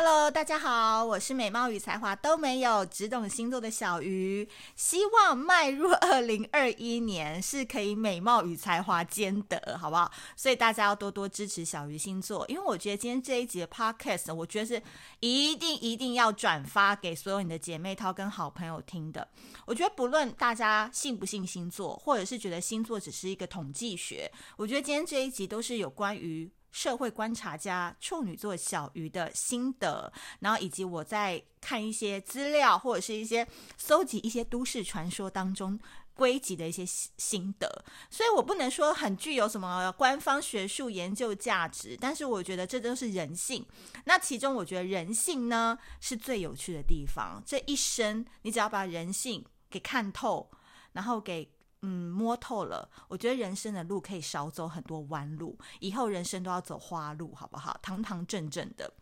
Hello，大家好，我是美貌与才华都没有，只懂星座的小鱼。希望迈入二零二一年是可以美貌与才华兼得，好不好？所以大家要多多支持小鱼星座，因为我觉得今天这一集的 Podcast，我觉得是一定一定要转发给所有你的姐妹淘跟好朋友听的。我觉得不论大家信不信星座，或者是觉得星座只是一个统计学，我觉得今天这一集都是有关于。社会观察家处女座小鱼的心得，然后以及我在看一些资料或者是一些搜集一些都市传说当中归集的一些心得，所以我不能说很具有什么官方学术研究价值，但是我觉得这都是人性。那其中我觉得人性呢是最有趣的地方。这一生你只要把人性给看透，然后给。嗯，摸透了，我觉得人生的路可以少走很多弯路，以后人生都要走花路，好不好？堂堂正正的。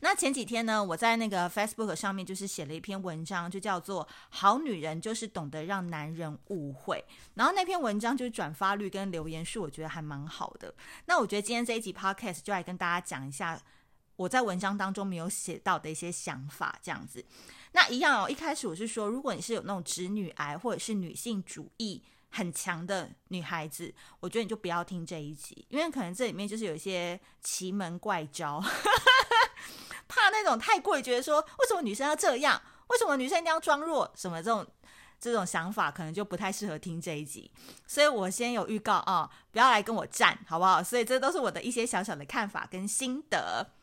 那前几天呢，我在那个 Facebook 上面就是写了一篇文章，就叫做《好女人就是懂得让男人误会》。然后那篇文章就是转发率跟留言数，我觉得还蛮好的。那我觉得今天这一集 Podcast 就来跟大家讲一下我在文章当中没有写到的一些想法，这样子。那一样哦，一开始我是说，如果你是有那种直女癌或者是女性主义很强的女孩子，我觉得你就不要听这一集，因为可能这里面就是有一些奇门怪招，怕那种太过于觉得说，为什么女生要这样？为什么女生一定要装弱？什么这种这种想法，可能就不太适合听这一集。所以我先有预告啊、不要来跟我战，好不好？所以这都是我的一些小小的看法跟心得。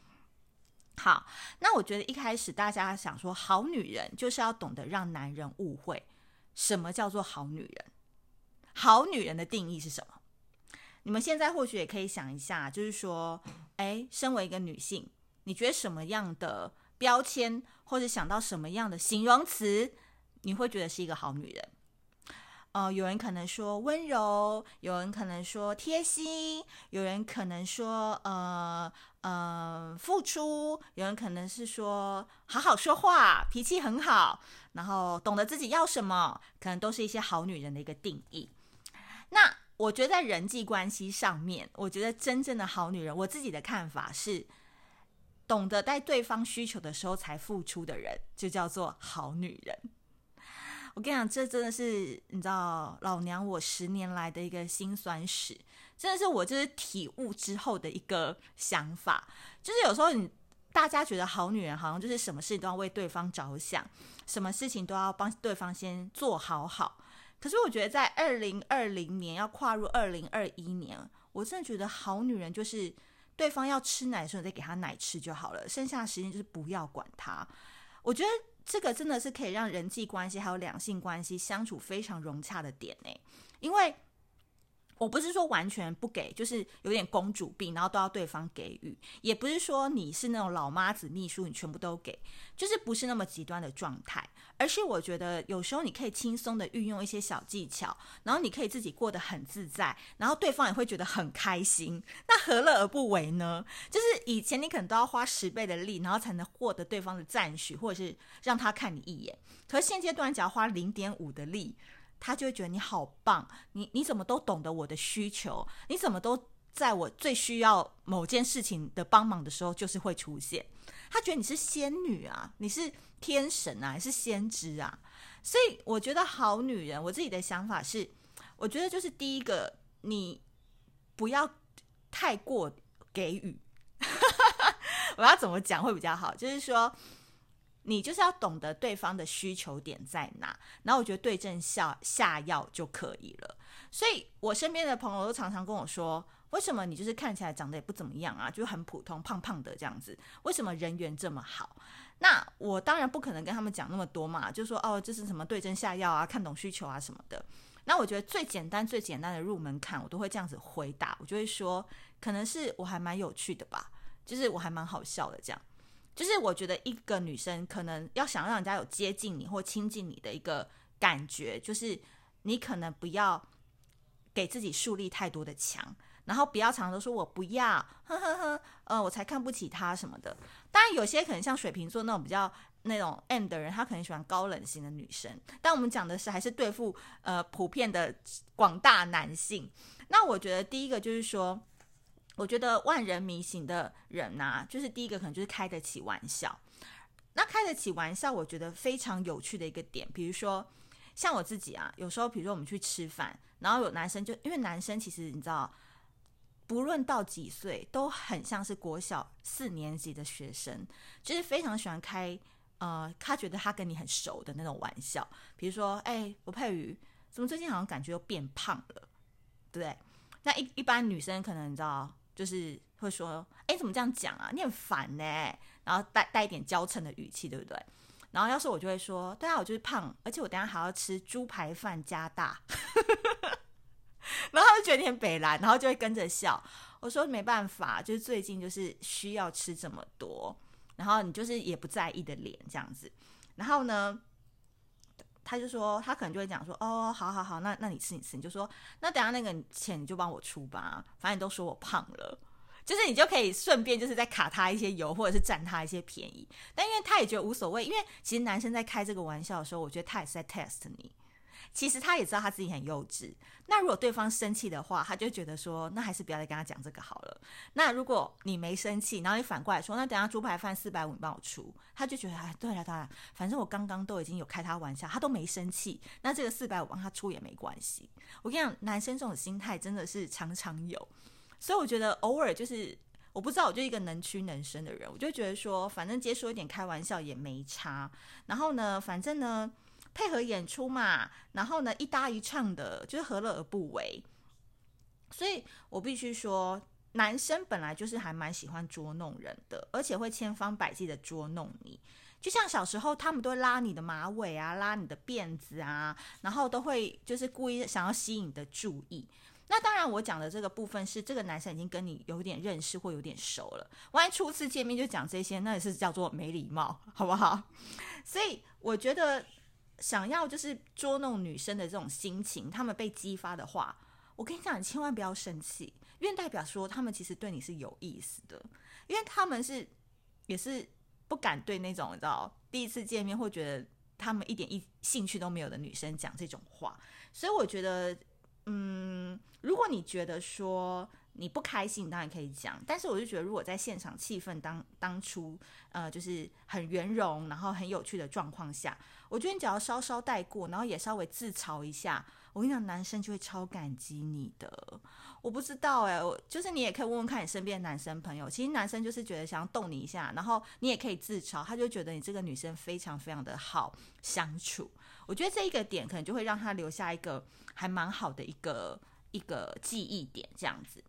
好，那我觉得一开始大家想说，好女人就是要懂得让男人误会。什么叫做好女人？好女人的定义是什么？你们现在或许也可以想一下，就是说，诶，身为一个女性，你觉得什么样的标签，或者想到什么样的形容词，你会觉得是一个好女人？呃，有人可能说温柔，有人可能说贴心，有人可能说呃呃付出，有人可能是说好好说话，脾气很好，然后懂得自己要什么，可能都是一些好女人的一个定义。那我觉得在人际关系上面，我觉得真正的好女人，我自己的看法是，懂得在对方需求的时候才付出的人，就叫做好女人。我跟你讲，这真的是你知道，老娘我十年来的一个辛酸史，真的是我就是体悟之后的一个想法。就是有时候你大家觉得好女人好像就是什么事都要为对方着想，什么事情都要帮对方先做好好。可是我觉得在二零二零年要跨入二零二一年，我真的觉得好女人就是对方要吃奶的时候再给他奶吃就好了，剩下的时间就是不要管他。我觉得。这个真的是可以让人际关系还有两性关系相处非常融洽的点呢，因为我不是说完全不给，就是有点公主病，然后都要对方给予，也不是说你是那种老妈子秘书，你全部都给，就是不是那么极端的状态，而是我觉得有时候你可以轻松的运用一些小技巧，然后你可以自己过得很自在，然后对方也会觉得很开心，那何乐而不为呢？就是以前你可能都要花十倍的力，然后才能获得对方的赞许，或者是让他看你一眼，可是现阶段只要花零点五的力。他就会觉得你好棒，你你怎么都懂得我的需求，你怎么都在我最需要某件事情的帮忙的时候就是会出现。他觉得你是仙女啊，你是天神啊，还是先知啊？所以我觉得好女人，我自己的想法是，我觉得就是第一个，你不要太过给予。我要怎么讲会比较好？就是说。你就是要懂得对方的需求点在哪，然后我觉得对症下下药就可以了。所以我身边的朋友都常常跟我说：“为什么你就是看起来长得也不怎么样啊，就很普通，胖胖的这样子？为什么人缘这么好？”那我当然不可能跟他们讲那么多嘛，就说哦，这是什么对症下药啊，看懂需求啊什么的。那我觉得最简单、最简单的入门槛，我都会这样子回答。我就会说，可能是我还蛮有趣的吧，就是我还蛮好笑的这样。就是我觉得一个女生可能要想让人家有接近你或亲近你的一个感觉，就是你可能不要给自己树立太多的墙，然后不要常常说我不要，呵呵呵，呃，我才看不起他什么的。当然有些可能像水瓶座那种比较那种 M 的人，他可能喜欢高冷型的女生。但我们讲的是还是对付呃普遍的广大男性。那我觉得第一个就是说。我觉得万人迷型的人呐、就是第一个可能就是开得起玩笑。那开得起玩笑，我觉得非常有趣的一个点，比如说像我自己啊，有时候比如说我们去吃饭，然后有男生就因为男生其实你知道，不论到几岁，都很像是国小四年级的学生，就是非常喜欢开呃，他觉得他跟你很熟的那种玩笑，比如说，哎，吴佩瑜，怎么最近好像感觉又变胖了，对不对？那一一般女生可能你知道。就是会说，哎，怎么这样讲啊？你很烦呢。然后带带一点娇嗔的语气，对不对？然后要是我就会说，对啊，我就是胖，而且我等下还要吃猪排饭加大。然后他就觉得你很北烂，然后就会跟着笑。我说没办法，就是最近就是需要吃这么多，然后你就是也不在意的脸这样子。然后呢，他就说，他可能就会讲说，哦，好好好，那那你吃你吃，你就说，那等下那个钱你就帮我出吧，反正你都说我胖了，就是你就可以顺便就是在卡他一些油，或者是占他一些便宜。但因为他也觉得无所谓，因为其实男生在开这个玩笑的时候，我觉得他也是在 test 你。其实他也知道他自己很幼稚。那如果对方生气的话，他就觉得说，那还是不要再跟他讲这个好了。那如果你没生气，然后你反过来说，那等下猪排饭四百五你帮我出，他就觉得哎，对了对了，反正我刚刚都已经有开他玩笑，他都没生气，那这个四百五帮他出也没关系。我跟你讲，男生这种心态真的是常常有，所以我觉得偶尔就是我不知道，我就一个能屈能伸的人，我就觉得说，反正接受一点开玩笑也没差。然后呢，反正呢。配合演出嘛，然后呢，一搭一唱的，就是何乐而不为？所以我必须说，男生本来就是还蛮喜欢捉弄人的，而且会千方百计的捉弄你。就像小时候，他们都会拉你的马尾啊，拉你的辫子啊，然后都会就是故意想要吸引你的注意。那当然，我讲的这个部分是这个男生已经跟你有点认识或有点熟了。万一初次见面就讲这些，那也是叫做没礼貌，好不好？所以我觉得。想要就是捉弄女生的这种心情，他们被激发的话，我跟你讲，你千万不要生气，因为代表说他们其实对你是有意思的，因为他们是也是不敢对那种你知道第一次见面或觉得他们一点一兴趣都没有的女生讲这种话，所以我觉得，嗯，如果你觉得说。你不开心，当然可以讲，但是我就觉得，如果在现场气氛当当初，呃，就是很圆融，然后很有趣的状况下，我觉得你只要稍稍带过，然后也稍微自嘲一下，我跟你讲，男生就会超感激你的。我不知道哎，我就是你也可以问问看你身边的男生朋友，其实男生就是觉得想要逗你一下，然后你也可以自嘲，他就觉得你这个女生非常非常的好相处。我觉得这一个点可能就会让他留下一个还蛮好的一个一个记忆点，这样子。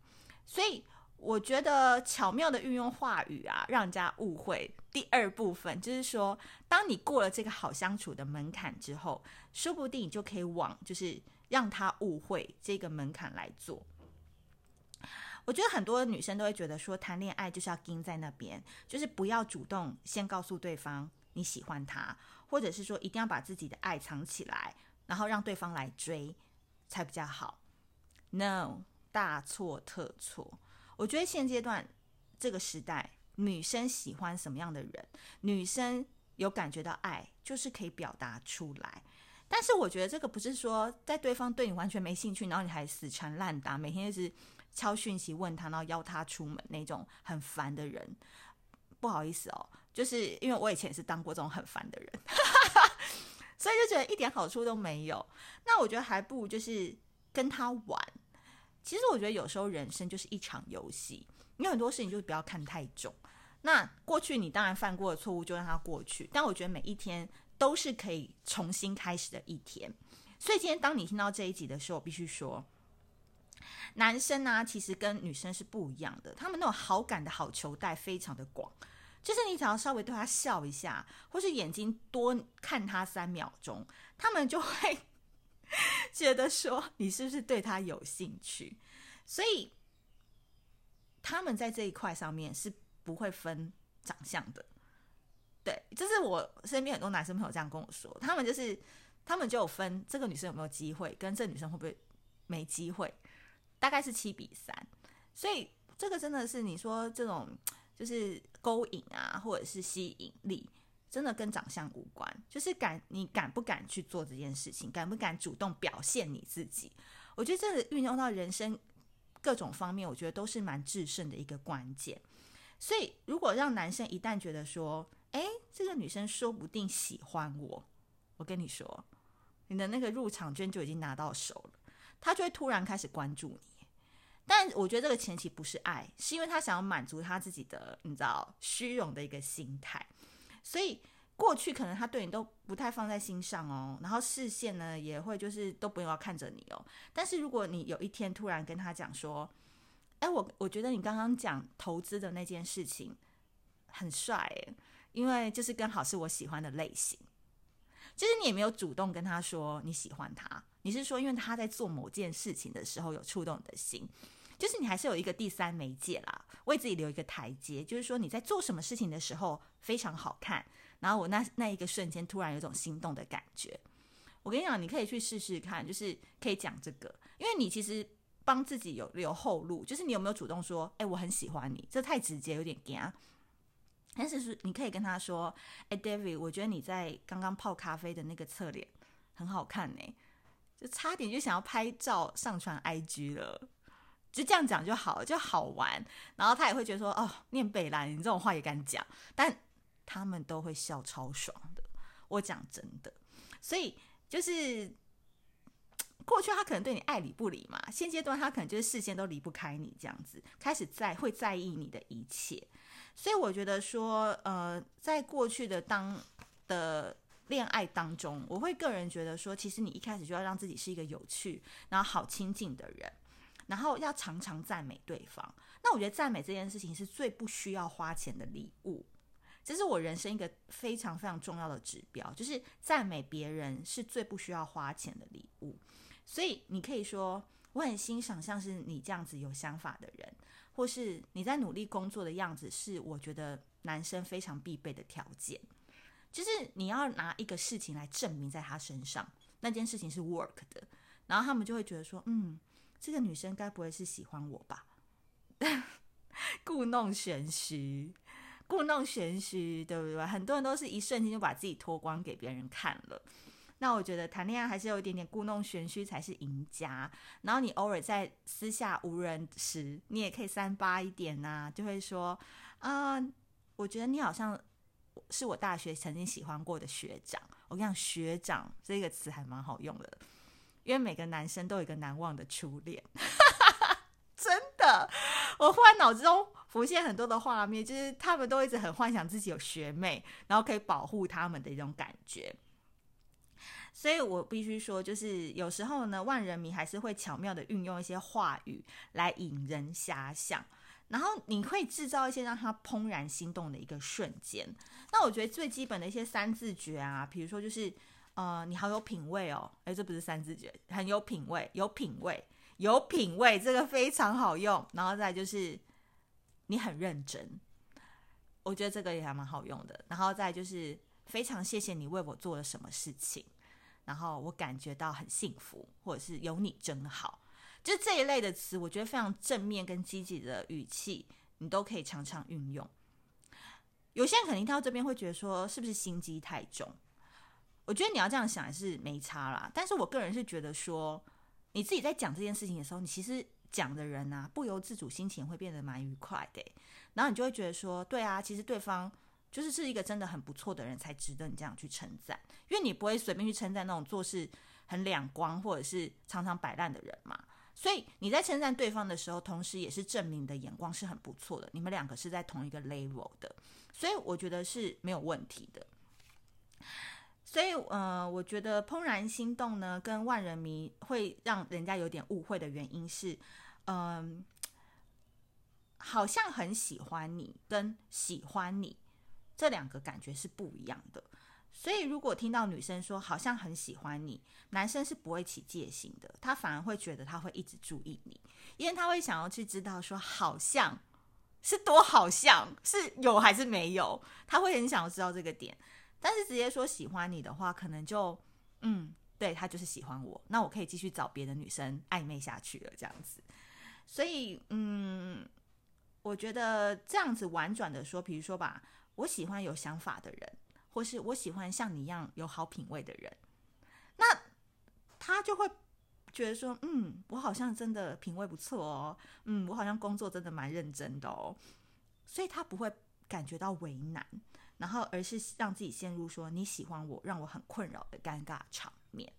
所以我觉得巧妙的运用话语啊，让人家误会。第二部分就是说，当你过了这个好相处的门槛之后，说不定你就可以往就是让他误会这个门槛来做。我觉得很多女生都会觉得说，谈恋爱就是要盯在那边，就是不要主动先告诉对方你喜欢他，或者是说一定要把自己的爱藏起来，然后让对方来追才比较好。No。大错特错！我觉得现阶段这个时代，女生喜欢什么样的人，女生有感觉到爱，就是可以表达出来。但是我觉得这个不是说在对方对你完全没兴趣，然后你还死缠烂打，每天一直敲讯息问他，然后邀他出门那种很烦的人。不好意思哦，就是因为我以前也是当过这种很烦的人，所以就觉得一点好处都没有。那我觉得还不如就是跟他玩。其实我觉得有时候人生就是一场游戏，你有很多事情就是不要看太重。那过去你当然犯过的错误就让它过去，但我觉得每一天都是可以重新开始的一天。所以今天当你听到这一集的时候，我必须说，男生呢、其实跟女生是不一样的，他们那种好感的好球带非常的广，就是你只要稍微对他笑一下，或是眼睛多看他三秒钟，他们就会。觉得说你是不是对他有兴趣，所以他们在这一块上面是不会分长相的。对，这是我身边很多男生朋友这样跟我说，他们就是他们就有分这个女生有没有机会，跟这女生会不会没机会，大概是七比三。所以这个真的是你说这种就是勾引啊，或者是吸引力。真的跟长相无关，就是敢你敢不敢去做这件事情，敢不敢主动表现你自己。我觉得这个运用到人生各种方面，我觉得都是蛮制胜的一个关键。所以，如果让男生一旦觉得说，哎，这个女生说不定喜欢我，我跟你说，你的那个入场券就已经拿到手了，他就会突然开始关注你。但我觉得这个前提不是爱，是因为他想要满足他自己的，你知道，虚荣的一个心态。所以过去可能他对你都不太放在心上哦，然后视线呢也会就是都不用要看着你哦。但是如果你有一天突然跟他讲说，哎，我我觉得你刚刚讲投资的那件事情很帅诶，因为就是刚好是我喜欢的类型。其实你也没有主动跟他说你喜欢他，你是说因为他在做某件事情的时候有触动你的心，就是你还是有一个第三媒介啦，为自己留一个台阶，就是说你在做什么事情的时候非常好看，然后我那那一个瞬间突然有种心动的感觉。我跟你讲，你可以去试试看，就是可以讲这个，因为你其实。帮自己有留后路，就是你有没有主动说，哎，我很喜欢你，这太直接，有点尬。但是是你可以跟他说，哎，David，我觉得你在刚刚泡咖啡的那个侧脸很好看呢，就差点就想要拍照上传 IG 了，就这样讲就好，就好玩。然后他也会觉得说，哦，念北兰，你这种话也敢讲？但他们都会笑超爽的，我讲真的。所以就是。过去他可能对你爱理不理嘛，现阶段他可能就是视线都离不开你这样子，开始在会在意你的一切，所以我觉得说，呃，在过去的当的恋爱当中，我会个人觉得说，其实你一开始就要让自己是一个有趣，然后好亲近的人，然后要常常赞美对方。那我觉得赞美这件事情是最不需要花钱的礼物，这是我人生一个非常非常重要的指标，就是赞美别人是最不需要花钱的礼物。所以你可以说，我很欣赏像是你这样子有想法的人，或是你在努力工作的样子，是我觉得男生非常必备的条件。就是你要拿一个事情来证明在他身上，那件事情是 work 的，然后他们就会觉得说，嗯，这个女生该不会是喜欢我吧？故弄玄虚，故弄玄虚，对不对？很多人都是一瞬间就把自己脱光给别人看了。那我觉得谈恋爱还是有一点点故弄玄虚才是赢家。然后你偶尔在私下无人时，你也可以三八一点呐、啊，就会说啊、我觉得你好像是我大学曾经喜欢过的学长。我跟你讲，学长这个词还蛮好用的，因为每个男生都有一个难忘的初恋。真的，我忽然脑子中浮现很多的画面，就是他们都一直很幻想自己有学妹，然后可以保护他们的一种感觉。所以我必须说，就是有时候呢，万人迷还是会巧妙地运用一些话语来引人遐想，然后你会制造一些让他怦然心动的一个瞬间。那我觉得最基本的一些三字诀啊，比如说就是，呃，你好有品味哦，诶，这不是三字诀，很有品味，有品味，有品味，这个非常好用。然后再就是，你很认真，我觉得这个也还蛮好用的。然后再就是，非常谢谢你为我做了什么事情。然后我感觉到很幸福，或者是有你真好，就这一类的词，我觉得非常正面跟积极的语气，你都可以常常运用。有些人肯定听到这边会觉得说，是不是心机太重？我觉得你要这样想还是没差啦。但是我个人是觉得说，你自己在讲这件事情的时候，你其实讲的人啊，不由自主心情会变得蛮愉快的。然后你就会觉得说，对啊，其实对方。就是是一个真的很不错的人，才值得你这样去称赞，因为你不会随便去称赞那种做事很两光或者是常常摆烂的人嘛。所以你在称赞对方的时候，同时也是证明你的眼光是很不错的，你们两个是在同一个 level 的，所以我觉得是没有问题的。所以，呃，我觉得怦然心动呢，跟万人迷会让人家有点误会的原因是，嗯、好像很喜欢你，跟喜欢你。这两个感觉是不一样的，所以如果听到女生说好像很喜欢你，男生是不会起戒心的，他反而会觉得他会一直注意你，因为他会想要去知道说好像是多好像是有还是没有，他会很想要知道这个点。但是直接说喜欢你的话，可能就嗯，对，他就是喜欢我，那我可以继续找别的女生暧昧下去了，这样子。所以嗯，我觉得这样子婉转的说，比如说吧。我喜欢有想法的人，或是我喜欢像你一样有好品味的人，那他就会觉得说，嗯，我好像真的品味不错哦，嗯，我好像工作真的蛮认真的哦，所以他不会感觉到为难，然后而是让自己陷入说你喜欢我，让我很困扰的尴尬场面。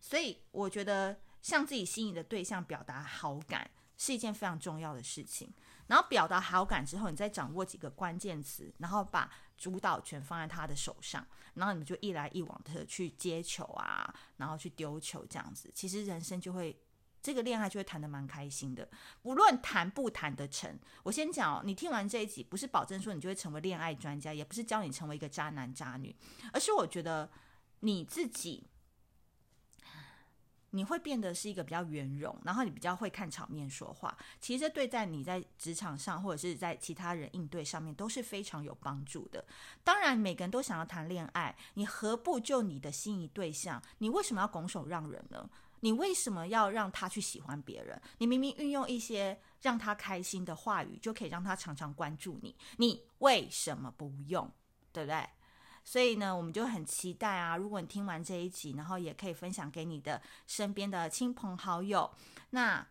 所以我觉得向自己心仪的对象表达好感是一件非常重要的事情。然后表达好感之后，你再掌握几个关键词，然后把主导权放在他的手上，然后你们就一来一往的去接球啊，然后去丢球这样子。其实人生就会这个恋爱就会谈得蛮开心的。无论谈不谈得成，我先讲哦，你听完这一集，不是保证说你就会成为恋爱专家，也不是教你成为一个渣男渣女，而是我觉得你自己。你会变得是一个比较圆融，然后你比较会看场面说话。其实对在你在职场上或者是在其他人应对上面都是非常有帮助的。当然，每个人都想要谈恋爱，你何不就你的心仪对象？你为什么要拱手让人呢？你为什么要让他去喜欢别人？你明明运用一些让他开心的话语，就可以让他常常关注你。你为什么不用？对不对？所以呢，我们就很期待啊！如果你听完这一集，然后也可以分享给你的身边的亲朋好友。那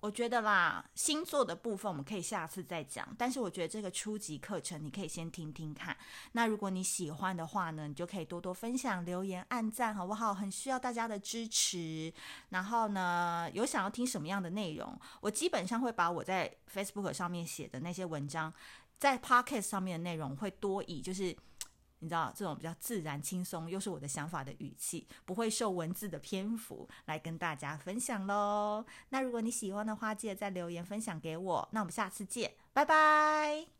我觉得啦，星座的部分我们可以下次再讲。但是我觉得这个初级课程你可以先听听看。那如果你喜欢的话呢，你就可以多多分享、留言、按赞，好不好？很需要大家的支持。然后呢，有想要听什么样的内容，我基本上会把我在 Facebook 上面写的那些文章，在 Podcast 上面的内容会多以就是。你知道这种比较自然、轻松，又是我的想法的语气，不会受文字的篇幅来跟大家分享喽。那如果你喜欢的话，记得在留言分享给我。那我们下次见，拜拜。